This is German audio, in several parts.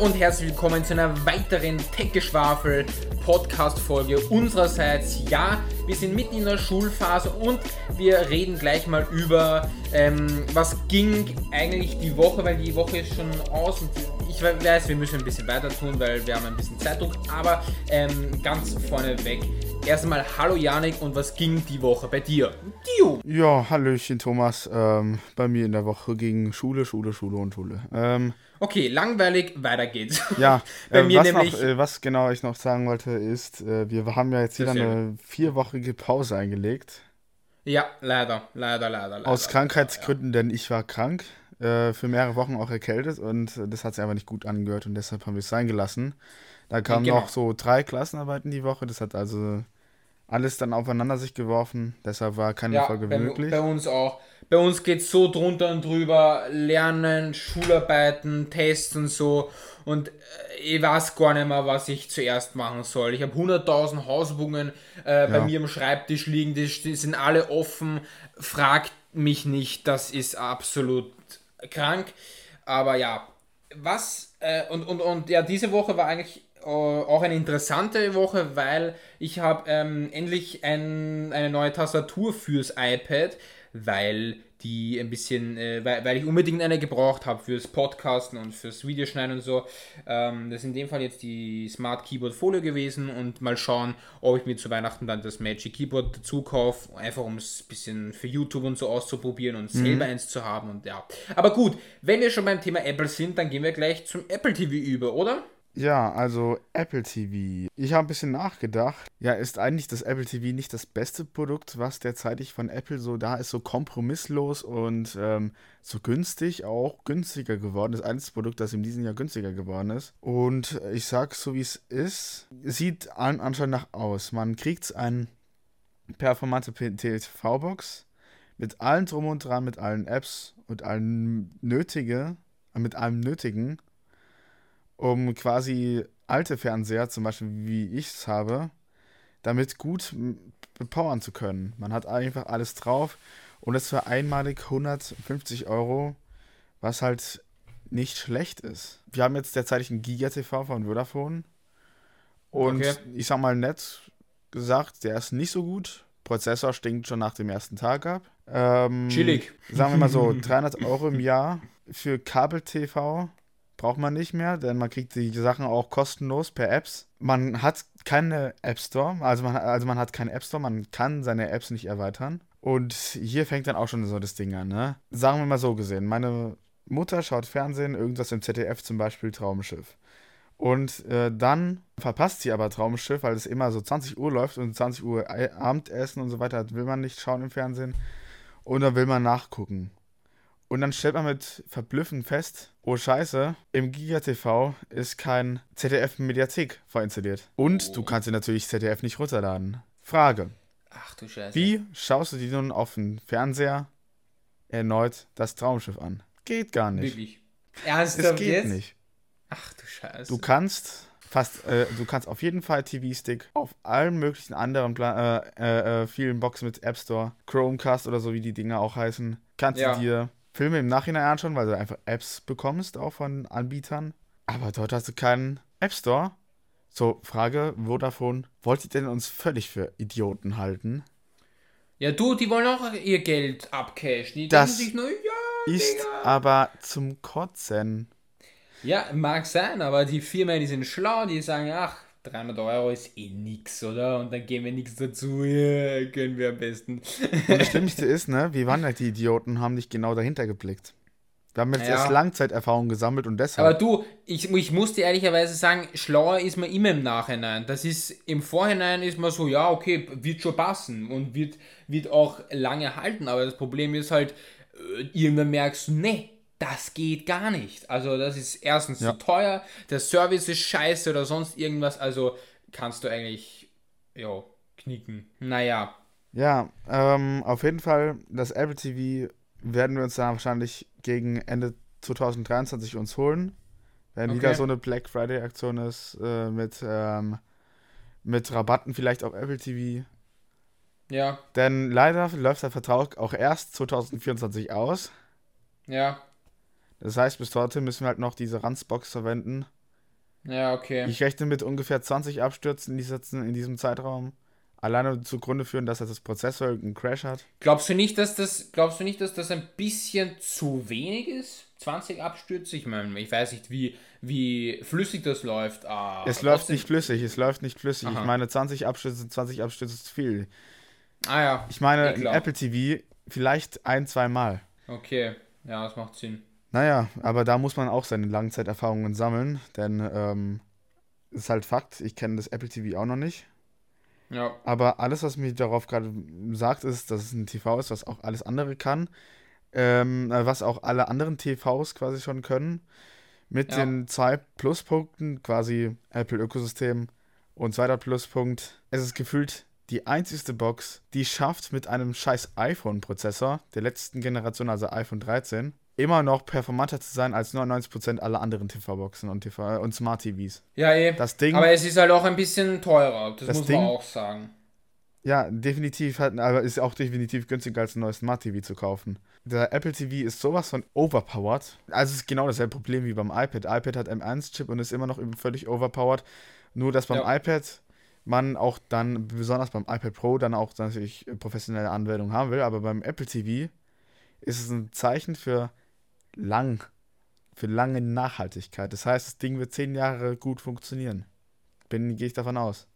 und herzlich willkommen zu einer weiteren Tech-Geschwafel Podcast-Folge unsererseits. Ja, wir sind mitten in der Schulphase und wir reden gleich mal über, ähm, was ging eigentlich die Woche, weil die Woche ist schon aus und ich weiß, wir müssen ein bisschen weiter tun, weil wir haben ein bisschen Zeitdruck, aber ähm, ganz vorneweg. Erstmal hallo Janik und was ging die Woche bei dir? Dio. Ja, hallöchen Thomas. Ähm, bei mir in der Woche ging Schule, Schule, Schule und Schule. Ähm, okay, langweilig, weiter geht's. Ja, bei äh, mir was nämlich. Noch, äh, was genau ich noch sagen wollte, ist, äh, wir haben ja jetzt wieder eine vierwöchige Pause eingelegt. Ja, leider, leider, leider, leider. Aus Krankheitsgründen, ja. denn ich war krank äh, für mehrere Wochen auch erkältet und das hat sich einfach nicht gut angehört und deshalb haben wir es sein gelassen. Da kamen genau. noch so drei Klassenarbeiten die Woche, das hat also alles dann aufeinander sich geworfen, deshalb war keine ja, Folge bei, möglich. Bei uns auch. Bei uns geht es so drunter und drüber, Lernen, Schularbeiten, Tests und so. Und äh, ich weiß gar nicht mehr, was ich zuerst machen soll. Ich habe 100.000 Hausübungen äh, ja. bei mir am Schreibtisch liegen, die, die sind alle offen. Fragt mich nicht, das ist absolut krank. Aber ja, was, äh, und, und, und ja, diese Woche war eigentlich auch eine interessante Woche, weil ich habe ähm, endlich ein, eine neue Tastatur fürs iPad, weil die ein bisschen, äh, weil, weil ich unbedingt eine gebraucht habe fürs Podcasten und fürs Videoschneiden und so. Ähm, das ist in dem Fall jetzt die Smart Keyboard Folio gewesen und mal schauen, ob ich mir zu Weihnachten dann das Magic Keyboard dazu kaufe, einfach um es ein bisschen für YouTube und so auszuprobieren und mhm. selber eins zu haben und ja. Aber gut, wenn wir schon beim Thema Apple sind, dann gehen wir gleich zum Apple TV über, oder? Ja, also Apple TV. Ich habe ein bisschen nachgedacht. Ja, ist eigentlich das Apple TV nicht das beste Produkt, was derzeitig von Apple so da ist, so kompromisslos und ähm, so günstig, auch günstiger geworden. Das einzige Produkt, das in diesem Jahr günstiger geworden ist. Und ich sag so, wie es ist, sieht allen anscheinend nach aus. Man kriegt eine performante TV-Box mit allem drum und dran, mit allen Apps und allem Nötige, mit allem Nötigen um quasi alte Fernseher, zum Beispiel wie ich es habe, damit gut bepowern zu können. Man hat einfach alles drauf und das für einmalig 150 Euro, was halt nicht schlecht ist. Wir haben jetzt derzeit einen Giga-TV von Vodafone und okay. ich sag mal nett gesagt, der ist nicht so gut. Prozessor stinkt schon nach dem ersten Tag ab. Ähm, Chillig. Sagen wir mal so, 300 Euro im Jahr für Kabel-TV braucht man nicht mehr, denn man kriegt die Sachen auch kostenlos per Apps. Man hat keine App Store, also man, also man hat keinen App Store, man kann seine Apps nicht erweitern. Und hier fängt dann auch schon so das Ding an, ne? Sagen wir mal so gesehen, meine Mutter schaut Fernsehen, irgendwas im ZDF zum Beispiel Traumschiff. Und äh, dann verpasst sie aber Traumschiff, weil es immer so 20 Uhr läuft und 20 Uhr Abendessen und so weiter will man nicht schauen im Fernsehen. Und dann will man nachgucken. Und dann stellt man mit Verblüffen fest, oh Scheiße, im GigaTV ist kein ZDF-Mediathek vorinstalliert. Und oh. du kannst dir natürlich ZDF nicht runterladen. Frage. Ach du Scheiße. Wie schaust du dir nun auf dem Fernseher erneut das Traumschiff an? Geht gar nicht. Wirklich? Ernsthaft Es geht jetzt? nicht. Ach du Scheiße. Du kannst fast, äh, du kannst auf jeden Fall TV-Stick auf allen möglichen anderen Pla äh, äh, äh, vielen Boxen mit App Store, Chromecast oder so wie die Dinger auch heißen, kannst ja. du dir Filme im Nachhinein anschauen, weil du einfach Apps bekommst, auch von Anbietern. Aber dort hast du keinen App Store. So, Frage, Vodafone, wollt ihr denn uns völlig für Idioten halten? Ja, du, die wollen auch ihr Geld abcashen. Die das denken sich nur, ja, ist Digga. aber zum Kotzen. Ja, mag sein, aber die Firmen, die sind schlau, die sagen, ach, 300 Euro ist eh nix, oder? Und dann geben wir nichts dazu, ja, können wir am besten. Und das Schlimmste ist, ne, wir waren halt die Idioten, haben nicht genau dahinter geblickt. Wir haben jetzt ja. erst Langzeiterfahrung gesammelt und deshalb. Aber du, ich, ich muss dir ehrlicherweise sagen, schlauer ist man immer im Nachhinein. Das ist, im Vorhinein ist man so, ja, okay, wird schon passen und wird, wird auch lange halten. Aber das Problem ist halt, äh, irgendwann merkst du, nee, das geht gar nicht. Also das ist erstens ja. zu teuer, der Service ist scheiße oder sonst irgendwas, also kannst du eigentlich, ja, knicken. Naja. Ja, ähm, auf jeden Fall, das Apple TV werden wir uns dann wahrscheinlich gegen Ende 2023 uns holen. Wenn okay. wieder so eine Black Friday Aktion ist, äh, mit, ähm, mit Rabatten vielleicht auf Apple TV. Ja. Denn leider läuft der Vertrag auch erst 2024 aus. Ja. Das heißt, bis dorthin müssen wir halt noch diese Ranzbox verwenden. Ja, okay. Ich rechne mit ungefähr 20 Abstürzen in, diesem Zeitraum. Alleine zugrunde führen, dass das Prozessor einen Crash hat. Glaubst du nicht, dass das, glaubst du nicht, dass das ein bisschen zu wenig ist? 20 Abstürze? Ich meine, ich weiß nicht, wie, wie flüssig das läuft. Ah, es läuft nicht flüssig, es läuft nicht flüssig. Aha. Ich meine, 20 Abstürze, 20 Abstürze ist viel. Ah ja. Ich meine, Apple TV vielleicht ein, zwei Mal. Okay, ja, das macht Sinn. Naja, aber da muss man auch seine Langzeiterfahrungen sammeln, denn ähm, ist halt Fakt, ich kenne das Apple TV auch noch nicht. Ja. Aber alles, was mir darauf gerade sagt, ist, dass es ein TV ist, was auch alles andere kann. Ähm, äh, was auch alle anderen TVs quasi schon können. Mit ja. den zwei Pluspunkten, quasi Apple-Ökosystem. Und zweiter Pluspunkt, es ist gefühlt die einzigste Box, die schafft mit einem scheiß iPhone-Prozessor der letzten Generation, also iPhone 13, immer noch performanter zu sein als 99% aller anderen TV-Boxen und, TV und Smart TVs. Ja, eh. Das Ding, aber es ist halt auch ein bisschen teurer, das, das muss Ding, man auch sagen. Ja, definitiv, halt, aber ist auch definitiv günstiger als ein neues Smart TV zu kaufen. Der Apple TV ist sowas von overpowered. Also es ist genau dasselbe Problem wie beim iPad. iPad hat M1-Chip und ist immer noch völlig overpowered. Nur, dass beim ja. iPad man auch dann, besonders beim iPad Pro, dann auch natürlich professionelle Anwendungen haben will. Aber beim Apple TV ist es ein Zeichen für lang, für lange Nachhaltigkeit. Das heißt, das Ding wird zehn Jahre gut funktionieren. Bin, gehe ich davon aus.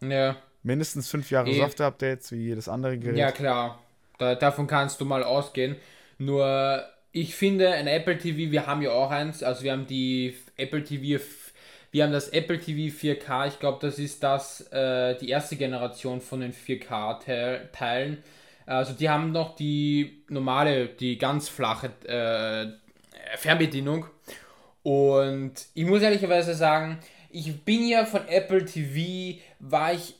Ja. Mindestens fünf Jahre e Software-Updates wie jedes andere Gerät. Ja, klar. Da, davon kannst du mal ausgehen. Nur, ich finde, ein Apple TV, wir haben ja auch eins, also wir haben die Apple TV, wir haben das Apple TV 4K, ich glaube, das ist das, äh, die erste Generation von den 4K-Teilen. Also die haben noch die normale, die ganz flache äh, Fernbedienung. Und ich muss ehrlicherweise sagen, ich bin ja von Apple TV, war ich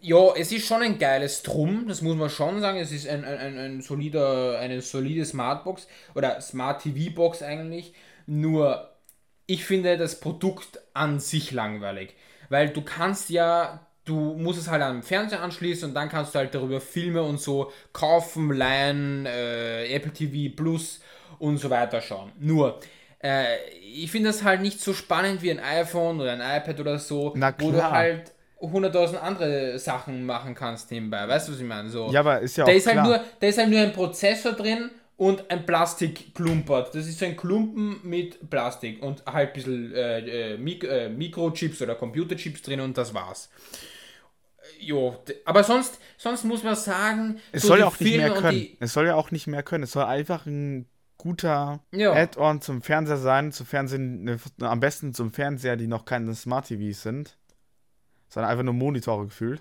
ja, es ist schon ein geiles Drum, das muss man schon sagen. Es ist ein, ein, ein solider, eine solide Smartbox oder Smart TV Box eigentlich. Nur ich finde das Produkt an sich langweilig. Weil du kannst ja du musst es halt am Fernseher anschließen und dann kannst du halt darüber Filme und so kaufen, leihen, äh, Apple TV Plus und so weiter schauen. Nur, äh, ich finde das halt nicht so spannend wie ein iPhone oder ein iPad oder so, wo du halt 100.000 andere Sachen machen kannst nebenbei. Weißt du, was ich meine? So, ja, aber ist ja da auch ist halt klar. Nur, da ist halt nur ein Prozessor drin und ein Plastikklumpert. Das ist so ein Klumpen mit Plastik und halt ein bisschen äh, äh, Mik äh, Mikrochips oder Computerchips drin und das war's jo, aber sonst, sonst muss man sagen, es so soll ja auch nicht mehr können. Es soll ja auch nicht mehr können. Es soll einfach ein guter Add-on zum Fernseher sein, zum Fernsehen, ne, am besten zum Fernseher, die noch keine Smart TVs sind, sondern einfach nur Monitore gefühlt.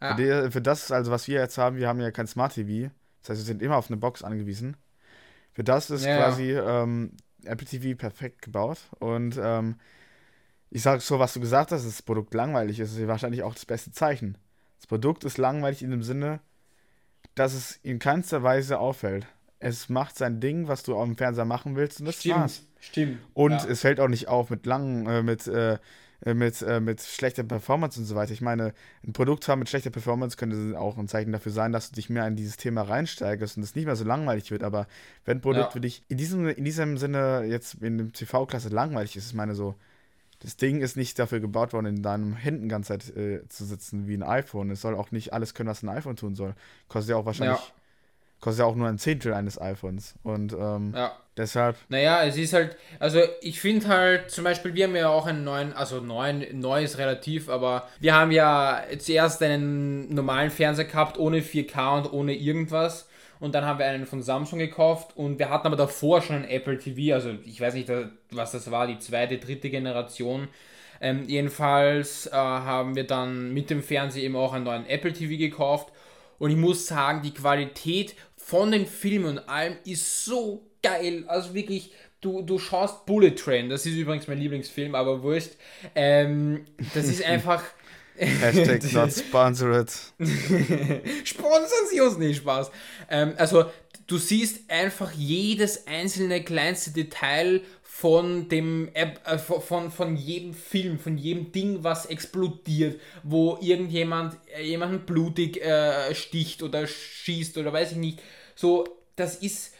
Ja. Für, die, für, das, also was wir jetzt haben, wir haben ja kein Smart TV. Das heißt, wir sind immer auf eine Box angewiesen. Für das ist ja, quasi ähm, Apple TV perfekt gebaut und ähm, ich sage so, was du gesagt hast, dass das Produkt langweilig ist, ist wahrscheinlich auch das beste Zeichen. Das Produkt ist langweilig in dem Sinne, dass es in keinster Weise auffällt. Es macht sein Ding, was du auf dem Fernseher machen willst, und das stimmt, war's. Stimmt. Und ja. es fällt auch nicht auf mit langen, äh, mit, äh, mit, äh, mit schlechter Performance und so weiter. Ich meine, ein Produkt haben mit schlechter Performance könnte auch ein Zeichen dafür sein, dass du dich mehr in dieses Thema reinsteigerst und es nicht mehr so langweilig wird. Aber wenn ein Produkt ja. für dich in diesem, in diesem Sinne jetzt in der TV-Klasse langweilig ist, ich meine so, das Ding ist nicht dafür gebaut worden, in deinen Händen ganze Zeit äh, zu sitzen wie ein iPhone. Es soll auch nicht alles können, was ein iPhone tun soll. Kostet ja auch wahrscheinlich, ja. kostet ja auch nur ein Zehntel eines iPhones. Und ähm, ja. Deshalb. Naja, es ist halt, also ich finde halt, zum Beispiel, wir haben ja auch einen neuen, also neuen, neu ist relativ, aber wir haben ja zuerst einen normalen Fernseher gehabt, ohne 4K und ohne irgendwas und dann haben wir einen von Samsung gekauft und wir hatten aber davor schon ein Apple TV, also ich weiß nicht, was das war, die zweite, dritte Generation. Ähm, jedenfalls äh, haben wir dann mit dem Fernseher eben auch einen neuen Apple TV gekauft und ich muss sagen, die Qualität von den Filmen und allem ist so geil, also wirklich, du, du schaust Bullet Train, das ist übrigens mein Lieblingsfilm, aber wurscht. Ähm, das ist einfach. Hashtag not sponsored. Sponsern Sie uns nicht, Spaß. Ähm, also, du siehst einfach jedes einzelne kleinste Detail von dem äh, von, von jedem Film, von jedem Ding, was explodiert, wo irgendjemand äh, jemanden blutig äh, sticht oder schießt oder weiß ich nicht. So, das ist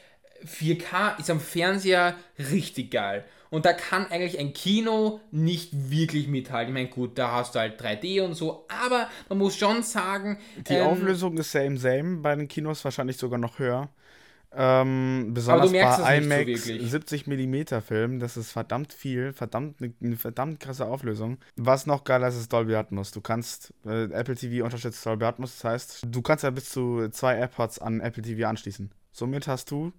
4K ist am Fernseher richtig geil. Und da kann eigentlich ein Kino nicht wirklich mithalten. Ich meine, gut, da hast du halt 3D und so, aber man muss schon sagen. Die ähm, Auflösung ist same, same. Bei den Kinos wahrscheinlich sogar noch höher. Ähm, besonders bei IMAX so 70 mm Film, das ist verdammt viel, verdammt eine, eine, verdammt krasse Auflösung. Was noch geiler ist, ist Dolby Atmos. Du kannst, äh, Apple TV unterstützt Dolby Atmos, das heißt, du kannst ja bis zu zwei AirPods an Apple TV anschließen. Somit hast du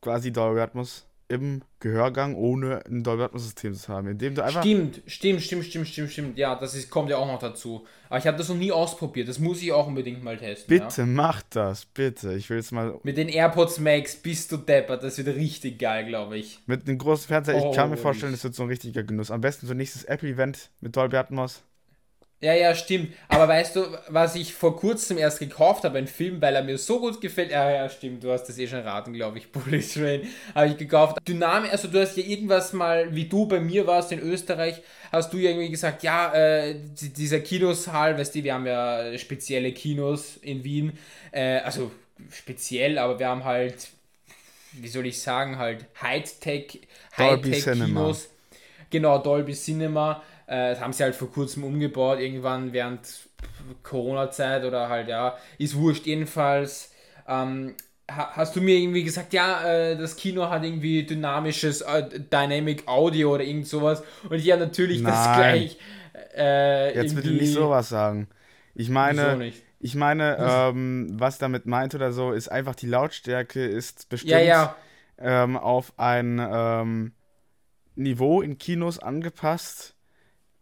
quasi Dolby Atmos im Gehörgang, ohne ein Dolby Atmos System zu haben, indem du einfach Stimmt, stimmt, stimmt, stimmt, stimmt, stimmt. Ja, das ist, kommt ja auch noch dazu. Aber ich habe das noch nie ausprobiert. Das muss ich auch unbedingt mal testen. Bitte ja. mach das, bitte. Ich will jetzt mal Mit den AirPods Max bist du deppert, das wird richtig geil, glaube ich. Mit einem großen Fernseher, ich oh, kann mir vorstellen, das wird so ein richtiger Genuss. Am besten so nächstes Apple Event mit Dolby Atmos. Ja, ja, stimmt. Aber weißt du, was ich vor kurzem erst gekauft habe, ein Film, weil er mir so gut gefällt. Ja, ja, stimmt, du hast das eh schon raten, glaube ich. Bullet Train habe ich gekauft. Dynamik, also du hast ja irgendwas mal, wie du bei mir warst in Österreich, hast du ja irgendwie gesagt, ja, äh, dieser Kinosaal, weißt du, wir haben ja spezielle Kinos in Wien. Äh, also speziell, aber wir haben halt, wie soll ich sagen, halt Hightech, Hightech-Kinos. Genau, Dolby Cinema äh, haben sie halt vor kurzem umgebaut, irgendwann während Corona-Zeit oder halt, ja, ist wurscht. Jedenfalls ähm, hast du mir irgendwie gesagt, ja, äh, das Kino hat irgendwie dynamisches äh, Dynamic Audio oder irgend sowas. Und ja, natürlich Nein. das gleich. Äh, Jetzt bitte nicht sowas sagen. Ich meine, ich meine, ähm, was damit meint oder so, ist einfach die Lautstärke ist bestimmt ja, ja. Ähm, auf ein ähm, Niveau in Kinos angepasst,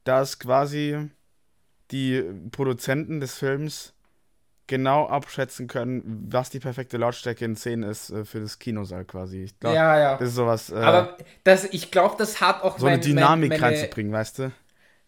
dass quasi die Produzenten des Films genau abschätzen können, was die perfekte Lautstärke in Szenen ist äh, für das Kinosaal quasi. Ich glaub, ja, ja. Das ist sowas. Äh, Aber das, ich glaube, das hat auch so mein, eine Dynamik mein, meine, reinzubringen, weißt du?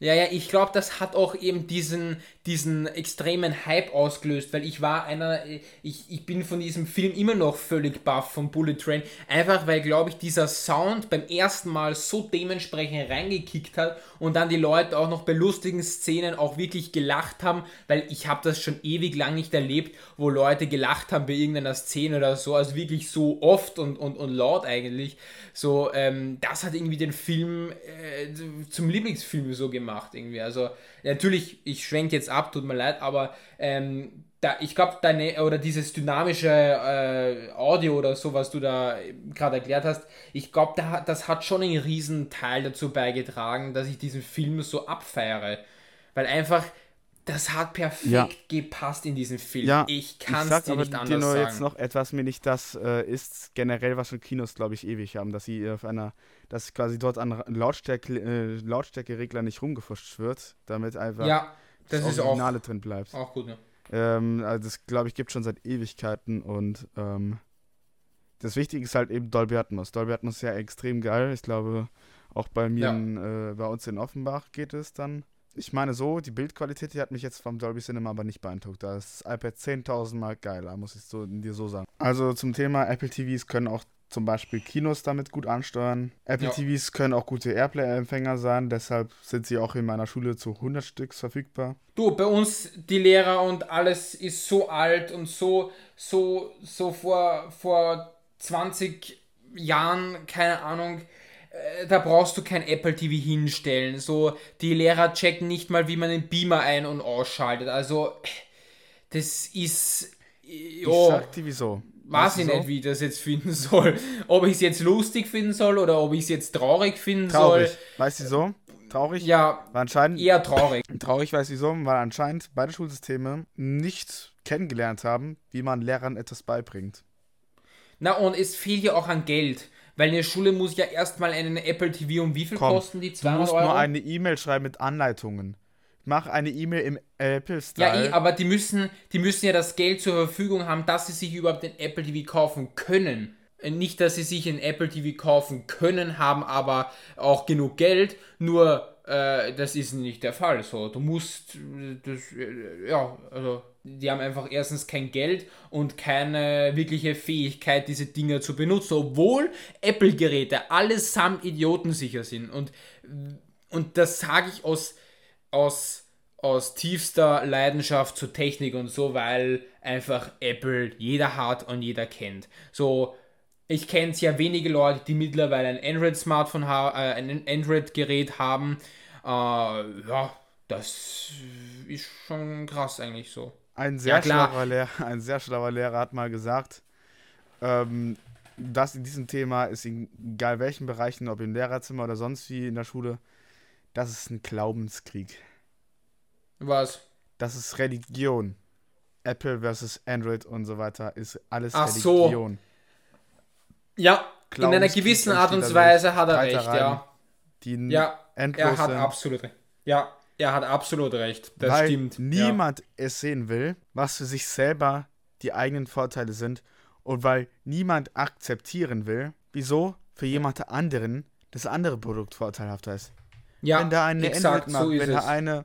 Ja, ja, ich glaube, das hat auch eben diesen, diesen extremen Hype ausgelöst, weil ich war einer, ich, ich bin von diesem Film immer noch völlig baff von Bullet Train, einfach weil, glaube ich, dieser Sound beim ersten Mal so dementsprechend reingekickt hat und dann die Leute auch noch bei lustigen Szenen auch wirklich gelacht haben, weil ich habe das schon ewig lang nicht erlebt, wo Leute gelacht haben bei irgendeiner Szene oder so, also wirklich so oft und, und, und laut eigentlich. So, ähm, das hat irgendwie den Film äh, zum Lieblingsfilm so gemacht irgendwie. Also natürlich, ich schwenke jetzt ab, tut mir leid, aber ähm, da, ich glaube, deine oder dieses dynamische äh, Audio oder so, was du da gerade erklärt hast, ich glaube, da, das hat schon einen riesen Teil dazu beigetragen, dass ich diesen Film so abfeiere. Weil einfach, das hat perfekt ja. gepasst in diesen Film. Ja, ich kann es dir nicht anders dir nur sagen. jetzt noch etwas, mir nicht das äh, ist generell, was schon Kinos, glaube ich, ewig haben, dass sie auf einer, dass quasi dort an Lautstärke, äh, Lautstärkeregler nicht rumgefuscht wird, damit einfach ja, das, das Originale auch, drin bleibt. Auch gut, ne? Ähm, also das, glaube ich, gibt schon seit Ewigkeiten und ähm, das Wichtige ist halt eben Dolby Atmos. Dolby Atmos ist ja extrem geil. Ich glaube, auch bei mir, ja. in, äh, bei uns in Offenbach geht es dann ich meine so, die Bildqualität, die hat mich jetzt vom Dolby Cinema aber nicht beeindruckt. Da ist das iPad 10.000 Mal geiler, muss ich so, dir so sagen. Also zum Thema Apple TVs können auch zum Beispiel Kinos damit gut ansteuern. Apple ja. TVs können auch gute Airplay-Empfänger sein, deshalb sind sie auch in meiner Schule zu 100 Stück verfügbar. Du, bei uns die Lehrer und alles ist so alt und so, so, so vor, vor 20 Jahren, keine Ahnung, äh, da brauchst du kein Apple TV hinstellen. So, die Lehrer checken nicht mal, wie man den Beamer ein- und ausschaltet. Also, das ist. Jo, ich sag dir wieso. Weiß ich nicht, wie ich das jetzt finden soll. Ob ich es jetzt lustig finden soll oder ob ich es jetzt traurig finden traurig. soll. Weißt du so? Traurig? Ja, war anscheinend eher traurig. Traurig weiß ich so, weil anscheinend beide Schulsysteme nicht kennengelernt haben, wie man Lehrern etwas beibringt. Na, und es fehlt ja auch an Geld. Weil eine Schule muss ja erstmal einen Apple TV um wie viel Komm, kosten die 200 Du musst Euro? nur eine E-Mail schreiben mit Anleitungen. Mach eine E-Mail im Apple-Style. Ja, eh, aber die müssen, die müssen ja das Geld zur Verfügung haben, dass sie sich überhaupt den Apple TV kaufen können. Nicht, dass sie sich einen Apple TV kaufen können, haben aber auch genug Geld. Nur, äh, das ist nicht der Fall. So, du musst, das, ja, also die haben einfach erstens kein Geld und keine wirkliche Fähigkeit, diese Dinger zu benutzen, obwohl Apple-Geräte allesamt idiotensicher sind. Und, und das sage ich aus, aus, aus tiefster Leidenschaft zur Technik und so, weil einfach Apple jeder hat und jeder kennt. So, ich kenne sehr wenige Leute, die mittlerweile ein Android-Smartphone haben, äh, ein Android-Gerät haben. Äh, ja, das ist schon krass eigentlich so. Ein sehr, ja, schlauer, Lehrer, ein sehr schlauer Lehrer hat mal gesagt, ähm, dass in diesem Thema ist egal welchen Bereichen, ob im Lehrerzimmer oder sonst wie in der Schule, das ist ein Glaubenskrieg. Was? Das ist Religion. Apple versus Android und so weiter ist alles Ach Religion. So. Ja, in einer gewissen Art und Weise hat er recht, ja. Die ja, er hat absolut recht. Ja, er hat absolut recht. Das Weil stimmt. Niemand ja. es sehen will, was für sich selber die eigenen Vorteile sind und weil niemand akzeptieren will, wieso für jemand anderen das andere Produkt vorteilhafter ist. Ja, wenn der eine exakt, macht, so wenn der eine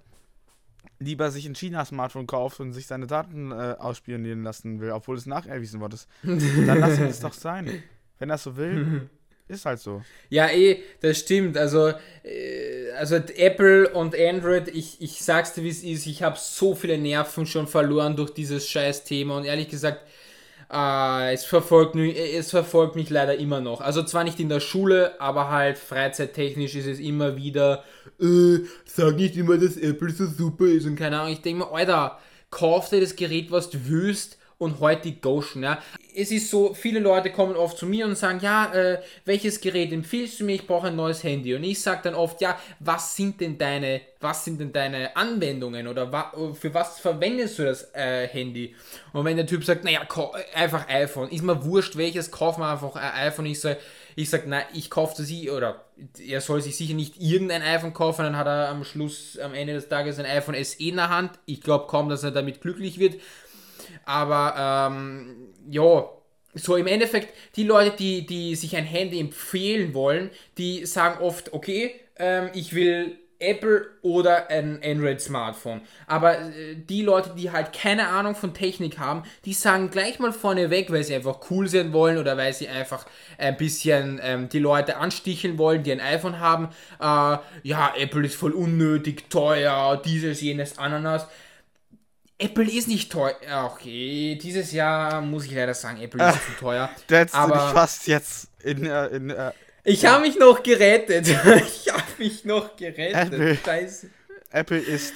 lieber sich ein China-Smartphone kauft und sich seine Daten äh, ausspionieren lassen will, obwohl es nacherwiesen worden ist, dann lass ihn es doch sein. Wenn er so will, ist halt so. Ja, eh, das stimmt. Also, äh, also Apple und Android, ich, ich sag's dir, wie es ist, ich habe so viele Nerven schon verloren durch dieses scheiß Thema und ehrlich gesagt, äh, es, verfolgt mich, es verfolgt mich leider immer noch. Also zwar nicht in der Schule, aber halt freizeittechnisch ist es immer wieder, äh, sag nicht immer, dass Apple so super ist und keine Ahnung. Ich denke mir, Alter, kauf dir das Gerät, was du willst und heute die Goshen. Ja. Es ist so, viele Leute kommen oft zu mir und sagen, ja, äh, welches Gerät empfiehlst du mir? Ich brauche ein neues Handy. Und ich sage dann oft, ja, was sind denn deine, was sind denn deine Anwendungen oder wa für was verwendest du das äh, Handy? Und wenn der Typ sagt, naja, einfach iPhone, ist mir wurscht, welches, kauf mal einfach ein iPhone. Ich sage, ich sag, nein, ich kaufe sie oder er soll sich sicher nicht irgendein iPhone kaufen, dann hat er am Schluss, am Ende des Tages ein iPhone SE in der Hand. Ich glaube kaum, dass er damit glücklich wird. Aber ähm, ja, so im Endeffekt, die Leute, die, die sich ein Handy empfehlen wollen, die sagen oft, okay, ähm, ich will Apple oder ein Android-Smartphone. Aber äh, die Leute, die halt keine Ahnung von Technik haben, die sagen gleich mal vorneweg, weil sie einfach cool sein wollen oder weil sie einfach ein bisschen ähm, die Leute ansticheln wollen, die ein iPhone haben. Äh, ja, Apple ist voll unnötig, teuer, dieses, jenes, Ananas. Apple ist nicht teuer. Okay, dieses Jahr muss ich leider sagen, Apple ist zu teuer. Da hättest aber du dich fast jetzt in. Äh, in äh, ich habe mich noch gerettet. ich habe mich noch gerettet. Apple, Scheiße. Apple ist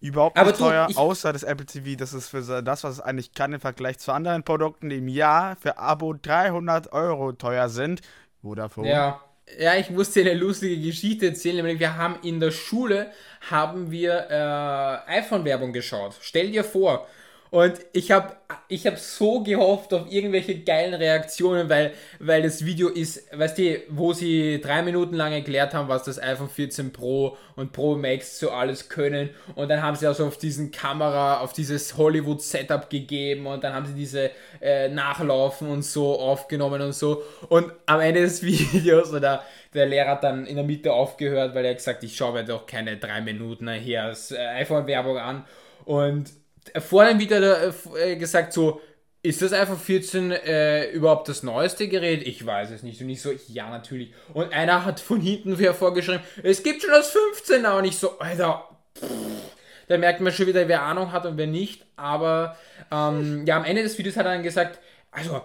überhaupt nicht du, teuer, außer das Apple TV. Das ist für das, was es eigentlich kann im Vergleich zu anderen Produkten, die im Jahr für Abo 300 Euro teuer sind. Vodafone. Ja. Ja, ich muss dir eine lustige Geschichte erzählen, nämlich wir haben in der Schule haben wir äh, iPhone-Werbung geschaut. Stell dir vor, und ich habe ich hab so gehofft auf irgendwelche geilen Reaktionen, weil, weil das Video ist, weißt du, wo sie drei Minuten lang erklärt haben, was das iPhone 14 Pro und Pro Max so alles können. Und dann haben sie also auf diesen Kamera, auf dieses Hollywood-Setup gegeben und dann haben sie diese äh, Nachlaufen und so aufgenommen und so. Und am Ende des Videos, oder der Lehrer hat dann in der Mitte aufgehört, weil er gesagt ich schaue mir doch keine drei Minuten hier das äh, iPhone-Werbung an. Und vorhin wieder äh, gesagt, so, ist das iPhone 14 äh, überhaupt das neueste Gerät? Ich weiß es nicht. Und ich so, ja, natürlich. Und einer hat von hinten vorgeschrieben, es gibt schon das 15er. Und ich so, Alter, da merkt man schon wieder, wer Ahnung hat und wer nicht. Aber ähm, ja, am Ende des Videos hat er dann gesagt, also,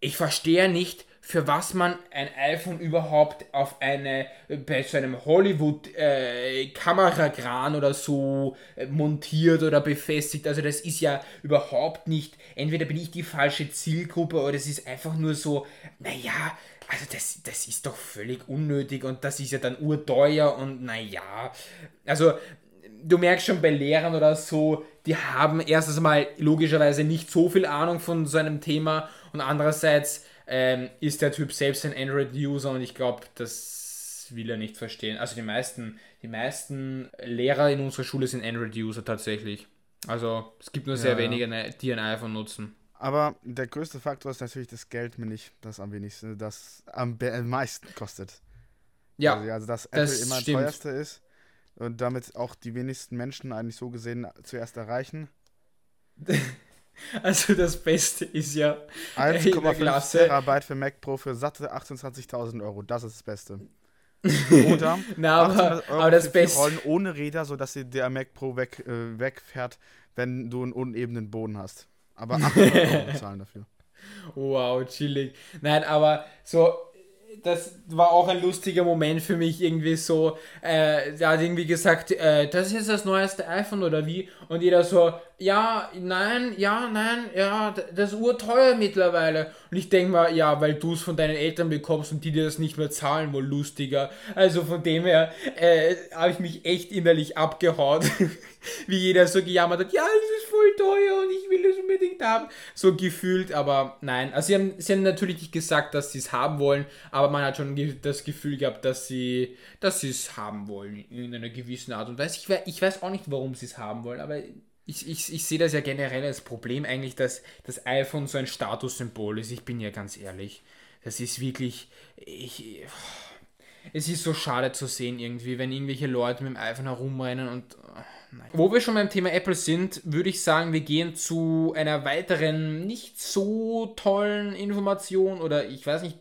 ich verstehe nicht, für was man ein iPhone überhaupt auf eine, bei so einem Hollywood-Kamerakran äh, oder so äh, montiert oder befestigt. Also das ist ja überhaupt nicht, entweder bin ich die falsche Zielgruppe oder es ist einfach nur so, naja, also das, das ist doch völlig unnötig und das ist ja dann urteuer und naja, also du merkst schon bei Lehrern oder so, die haben erstens mal logischerweise nicht so viel Ahnung von so einem Thema und andererseits ähm, ist der Typ selbst ein Android-User und ich glaube, das will er nicht verstehen. Also die meisten, die meisten Lehrer in unserer Schule sind Android-User tatsächlich. Also es gibt nur sehr ja, wenige, ne, die ein iPhone nutzen. Aber der größte Faktor ist natürlich das Geld, mir nicht das am wenigsten, das am, am meisten kostet. Ja. Also, also dass Apple das immer stimmt. teuerste ist und damit auch die wenigsten Menschen eigentlich so gesehen zuerst erreichen. Also das Beste ist ja 1,5 Terabyte für Mac Pro für satte 28.000 Euro. Das ist das Beste. Oder Na, aber, aber das Beste. Rollen ohne Räder, sodass der Mac Pro weg, äh, wegfährt, wenn du einen unebenen Boden hast. Aber 800 Euro bezahlen dafür. Wow, chillig. Nein, aber so, das war auch ein lustiger Moment für mich, irgendwie so. Äh, der hat irgendwie gesagt, äh, das ist das neueste iPhone oder wie? Und jeder so, ja, nein, ja, nein, ja, das ist urteuer mittlerweile. Und ich denke mal, ja, weil du es von deinen Eltern bekommst und die dir das nicht mehr zahlen, wohl lustiger. Also von dem her äh, habe ich mich echt innerlich abgehaut, wie jeder so gejammert hat, ja, das ist voll teuer und ich will es unbedingt haben. So gefühlt, aber nein. Also sie haben, sie haben natürlich nicht gesagt, dass sie es haben wollen, aber man hat schon das Gefühl gehabt, dass sie dass es haben wollen in einer gewissen Art und Weise. Ich, ich weiß auch nicht, warum sie es haben wollen, aber ich, ich, ich sehe das ja generell als Problem eigentlich, dass das iPhone so ein Statussymbol ist. Ich bin ja ganz ehrlich. Das ist wirklich. Ich, es ist so schade zu sehen irgendwie, wenn irgendwelche Leute mit dem iPhone herumrennen und. Nein. Wo wir schon beim Thema Apple sind, würde ich sagen, wir gehen zu einer weiteren nicht so tollen Information oder ich weiß nicht,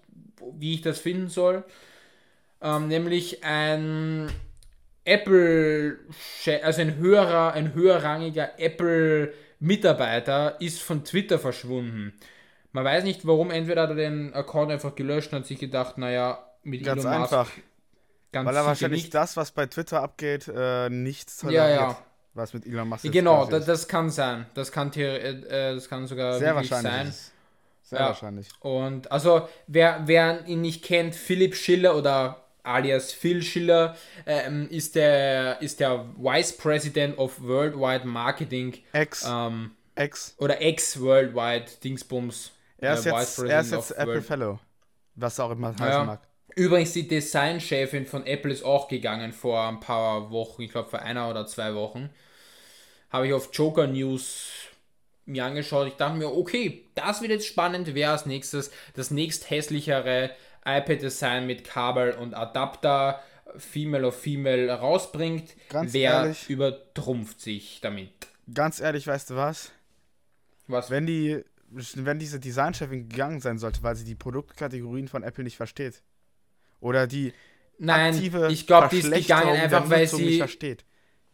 wie ich das finden soll. Ähm, nämlich ein Apple, also ein höherer, ein höherrangiger Apple-Mitarbeiter ist von Twitter verschwunden. Man weiß nicht warum, entweder hat er den Account einfach gelöscht und hat sich gedacht, naja, mit Ganz Elon Musk, einfach. Ganz Weil er wahrscheinlich nicht. das, was bei Twitter abgeht, äh, nicht toleriert. Ja, ja. Was mit Elon Musk Genau, das, das, kann sein. Das kann, äh, das kann sogar Sehr wahrscheinlich sein. Sehr ja. wahrscheinlich. Und also, wer, wer ihn nicht kennt, Philipp Schiller oder alias Phil Schiller, ähm, ist, der, ist der Vice President of Worldwide Marketing. Ex. Ähm, Ex. Oder Ex-Worldwide Dingsbums. Er ist äh, jetzt, er ist jetzt Apple World. Fellow. Was auch immer heißen ja. mag. Übrigens, die Designchefin von Apple ist auch gegangen vor ein paar Wochen, ich glaube vor einer oder zwei Wochen. Habe ich auf Joker News mir angeschaut. Ich dachte mir, okay, das wird jetzt spannend. Wer als nächstes das nächst hässlichere iPad-Design mit Kabel und Adapter Female of Female rausbringt, ganz wer ehrlich, übertrumpft sich damit? Ganz ehrlich, weißt du was? Was? Wenn die, wenn diese Designchefin gegangen sein sollte, weil sie die Produktkategorien von Apple nicht versteht. Oder die Nein, aktive ich glaube, die ist gegangen einfach, weil sie nicht versteht.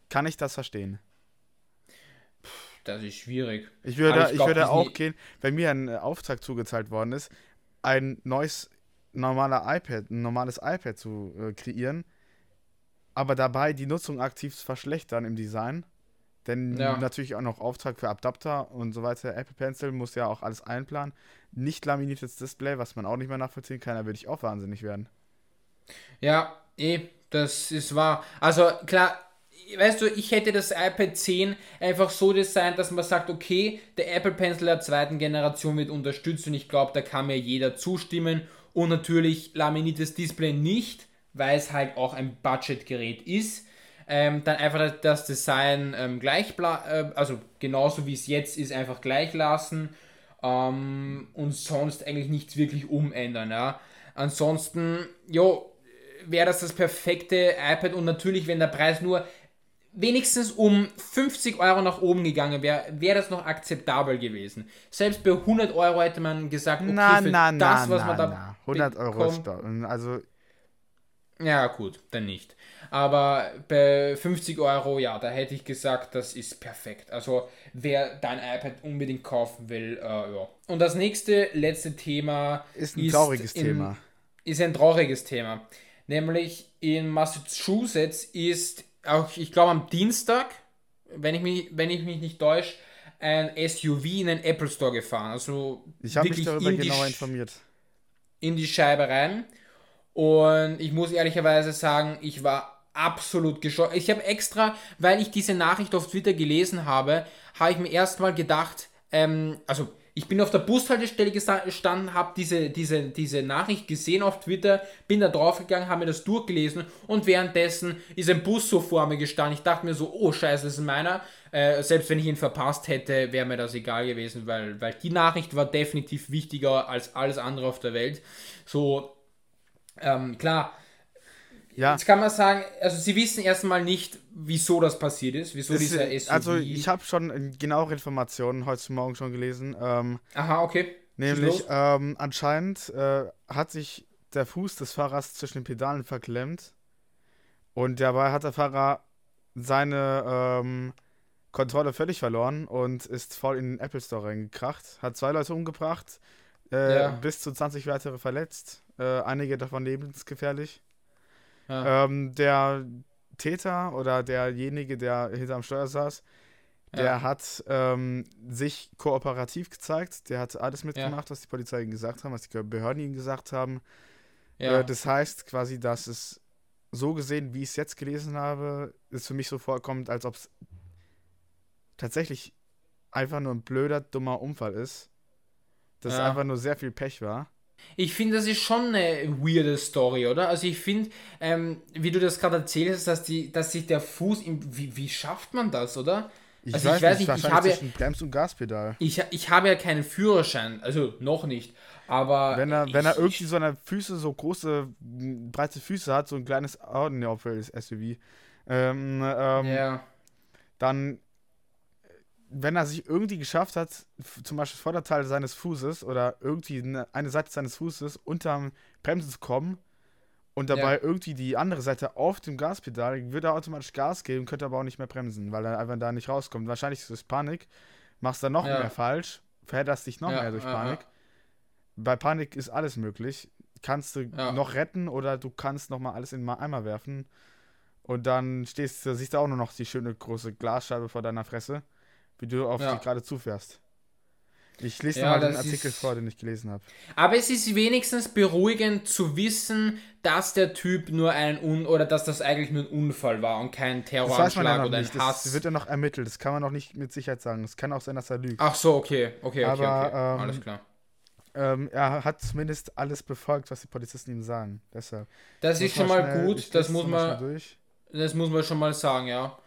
Kann ich das verstehen? Das ist schwierig. Ich würde, ich, glaub, ich würde auch gehen, wenn mir ein Auftrag zugezahlt worden ist, ein neues normaler iPad, ein normales iPad zu äh, kreieren, aber dabei die Nutzung aktiv zu verschlechtern im Design. Denn ja. natürlich auch noch Auftrag für Adapter und so weiter. Apple Pencil muss ja auch alles einplanen. Nicht laminiertes Display, was man auch nicht mehr nachvollziehen kann, da würde ich auch wahnsinnig werden. Ja, eh, das ist wahr. Also klar, weißt du, ich hätte das iPad 10 einfach so designt, dass man sagt, okay, der Apple Pencil der zweiten Generation wird unterstützt und ich glaube, da kann mir jeder zustimmen und natürlich laminiertes Display nicht, weil es halt auch ein Budgetgerät ist. Ähm, dann einfach das Design ähm, gleich, äh, also genauso wie es jetzt ist, einfach gleich lassen ähm, und sonst eigentlich nichts wirklich umändern. Ja. Ansonsten, jo, wäre das das perfekte iPad und natürlich, wenn der Preis nur wenigstens um 50 Euro nach oben gegangen wäre, wäre das noch akzeptabel gewesen. Selbst bei 100 Euro hätte man gesagt, okay, na, für na, das, na, was man da 100 Euro ist also ja gut, dann nicht. Aber bei 50 Euro, ja, da hätte ich gesagt, das ist perfekt. Also wer dein iPad unbedingt kaufen will, äh, ja. Und das nächste, letzte Thema ist ein ist trauriges in, Thema. Ist ein trauriges Thema. Nämlich in Massachusetts ist auch, ich glaube am Dienstag, wenn ich mich, wenn ich mich nicht täusche, ein SUV in den Apple Store gefahren. Also ich habe mich darüber genau informiert. In die Scheibe rein. Und ich muss ehrlicherweise sagen, ich war absolut geschockt. Ich habe extra, weil ich diese Nachricht auf Twitter gelesen habe, habe ich mir erstmal gedacht, ähm, also ich bin auf der Bushaltestelle gestanden, habe diese, diese, diese Nachricht gesehen auf Twitter, bin da draufgegangen, habe mir das durchgelesen und währenddessen ist ein Bus so vor mir gestanden. Ich dachte mir so, oh scheiße, das ist meiner. Äh, selbst wenn ich ihn verpasst hätte, wäre mir das egal gewesen, weil, weil die Nachricht war definitiv wichtiger als alles andere auf der Welt. So, ähm, klar, ja. Jetzt kann man sagen, also sie wissen erstmal nicht, wieso das passiert ist, wieso das dieser SUV... Also ich habe schon genauere Informationen heute Morgen schon gelesen. Ähm, Aha, okay. Nämlich, ähm, anscheinend äh, hat sich der Fuß des Fahrers zwischen den Pedalen verklemmt und dabei hat der Fahrer seine ähm, Kontrolle völlig verloren und ist voll in den Apple Store reingekracht. Hat zwei Leute umgebracht, äh, Ja. bis zu 20 weitere verletzt. Äh, einige davon lebensgefährlich. Ja. Ähm, der Täter oder derjenige, der hinterm Steuer saß, der Ja. hat ähm, sich kooperativ gezeigt. Der hat alles mitgemacht, was die Polizei ihm gesagt haben, was die Behörden ihm gesagt haben. ja. Äh, das heißt quasi, dass es so gesehen, wie ich es jetzt gelesen habe, ist für mich so vorkommt, als ob es tatsächlich einfach nur ein blöder, dummer Unfall ist. Dass Ja. einfach nur sehr viel Pech war. Ich finde, das ist schon eine weirde Story, oder? Also ich finde, ähm, wie du das gerade erzählst, dass, die, dass sich der Fuß, im, wie, wie schafft man das, oder? Ich Also ich weiß, weiß nicht, ich habe- zwischen Brems- und Gaspedal. Ich, ich habe ja keinen Führerschein, also noch nicht, aber... Wenn er, ich, wenn er irgendwie so eine Füße, so große, breite Füße hat, so ein kleines, oh, ne, SUV, ähm, ähm, Ja, dann, wenn er sich irgendwie geschafft hat, zum Beispiel Vorderteil seines Fußes oder irgendwie eine, eine Seite seines Fußes unterm Bremsen zu kommen und dabei Ja. irgendwie die andere Seite auf dem Gaspedal, würde er automatisch Gas geben, könnte aber auch nicht mehr bremsen, weil er einfach da nicht rauskommt. Wahrscheinlich ist es Panik, machst dann noch Ja. mehr falsch, verhedderst dich noch Ja, mehr durch Panik. Bei Panik ist alles möglich. Kannst du noch retten oder du kannst noch mal alles in den Eimer werfen. Und dann stehst du, siehst du auch nur noch die schöne große Glasscheibe vor deiner Fresse, wie du auf Ja. sie gerade zufährst. Ich lese Ja, mal den Artikel vor, den ich gelesen habe. Aber es ist wenigstens beruhigend zu wissen, dass der Typ nur ein Un oder dass das eigentlich nur ein Unfall war und kein ja Terroranschlag oder ein. Hass. Das wird ja noch ermittelt. Das kann man noch nicht mit Sicherheit sagen. Es kann auch sein, dass er lügt. Ach so, okay, okay, okay, Aber, okay. ähm, alles klar. Ähm, er hat zumindest alles befolgt, was die Polizisten ihm sagen. Deshalb. Das ist schon mal schnell- gut, das muss man, das muss man schon mal sagen, ja.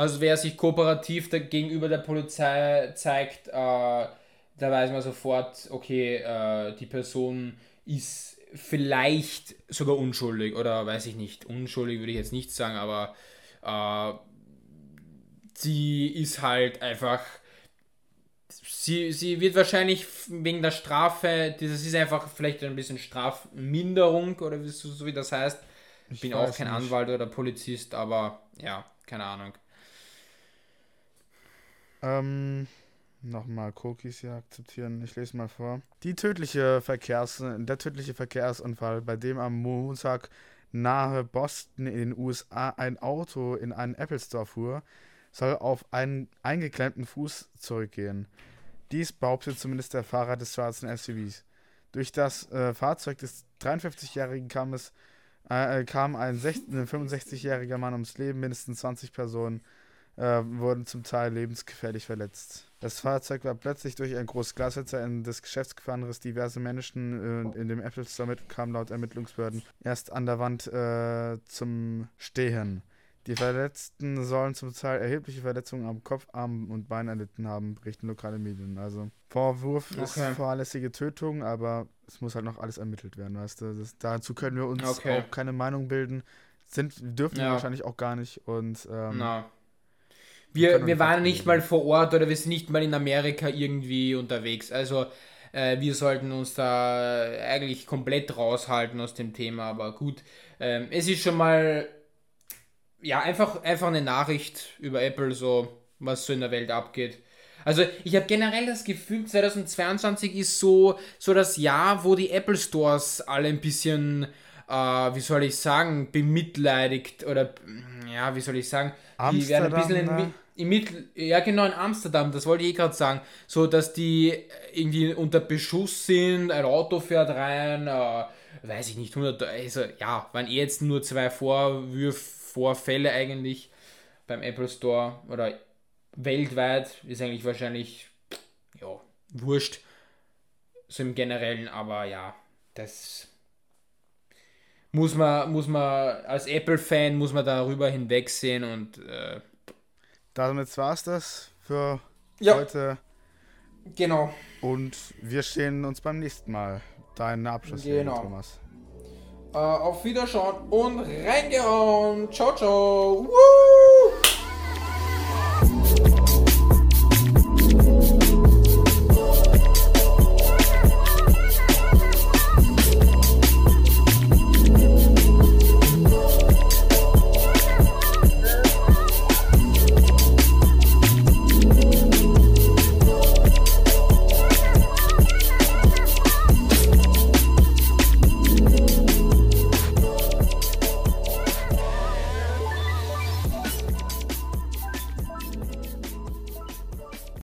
Also wer sich kooperativ gegenüber der Polizei zeigt, äh, da weiß man sofort, okay, äh, die Person ist vielleicht sogar unschuldig oder weiß ich nicht. Unschuldig würde ich jetzt nicht sagen, aber äh, sie ist halt einfach. Sie, sie wird wahrscheinlich wegen der Strafe, das ist einfach vielleicht ein bisschen Strafminderung oder so, so wie das heißt. Ich bin auch kein nicht. Anwalt oder Polizist, aber ja, keine Ahnung. Ähm, nochmal Cookies hier akzeptieren. Ich lese mal vor. Die tödliche Verkehrs, der tödliche Verkehrsunfall, bei dem am Montag nahe Boston in den USA ein Auto in einen Apple Store fuhr, soll auf einen eingeklemmten Fuß zurückgehen. Dies behauptet zumindest der Fahrer des schwarzen SUVs. Durch das äh, Fahrzeug des 53-Jährigen kam es äh, kam ein 16 ein 65-jähriger Mann ums Leben, mindestens 20 Personen äh, wurden zum Teil lebensgefährlich verletzt. Das Fahrzeug war plötzlich durch ein großes Glasfenster in das Geschäft gefahren, riss diverse Menschen äh, in dem Apple Store mit, kam laut Ermittlungsbehörden erst an der Wand äh, zum Stehen. Die Verletzten sollen zum Teil erhebliche Verletzungen am Kopf, Arm und Bein erlitten haben, berichten lokale Medien. Also Vorwurf ist Okay. fahrlässige Tötung, aber es muss halt noch alles ermittelt werden, weißt du. Das, dazu können wir uns Okay. auch keine Meinung bilden. Sind, dürfen wir Ja. wahrscheinlich auch gar nicht. Und ähm, Na. Wir Wir, waren nicht mal vor Ort oder wir sind nicht mal in Amerika irgendwie unterwegs. Also äh, wir sollten uns da eigentlich komplett raushalten aus dem Thema. Aber gut, ähm, es ist schon mal ja einfach, einfach eine Nachricht über Apple, so was so in der Welt abgeht. Also ich habe generell das Gefühl, 2022 ist so, so das Jahr, wo die Apple Stores alle ein bisschen, äh, wie soll ich sagen, bemitleidigt oder ja, wie soll ich sagen, die werden ein bisschen in, Amsterdam, ne? im Mittel, ja genau in Amsterdam, das wollte ich eh gerade sagen, so dass die irgendwie unter Beschuss sind, ein Auto fährt rein, äh, weiß ich nicht, 100, also ja, waren eh jetzt nur zwei Vorwürfe, Vorfälle eigentlich beim Apple Store oder weltweit, ist eigentlich wahrscheinlich, ja, wurscht, so im Generellen, aber ja, das muss man, muss man als Apple-Fan, muss man darüber hinwegsehen und äh, damit war's das für Ja. heute. genau. Und wir sehen uns beim nächsten Mal. Dein Abschluss, Genau. Thomas. Äh, auf Wiederschauen und reingehauen. Ciao, ciao. Woo!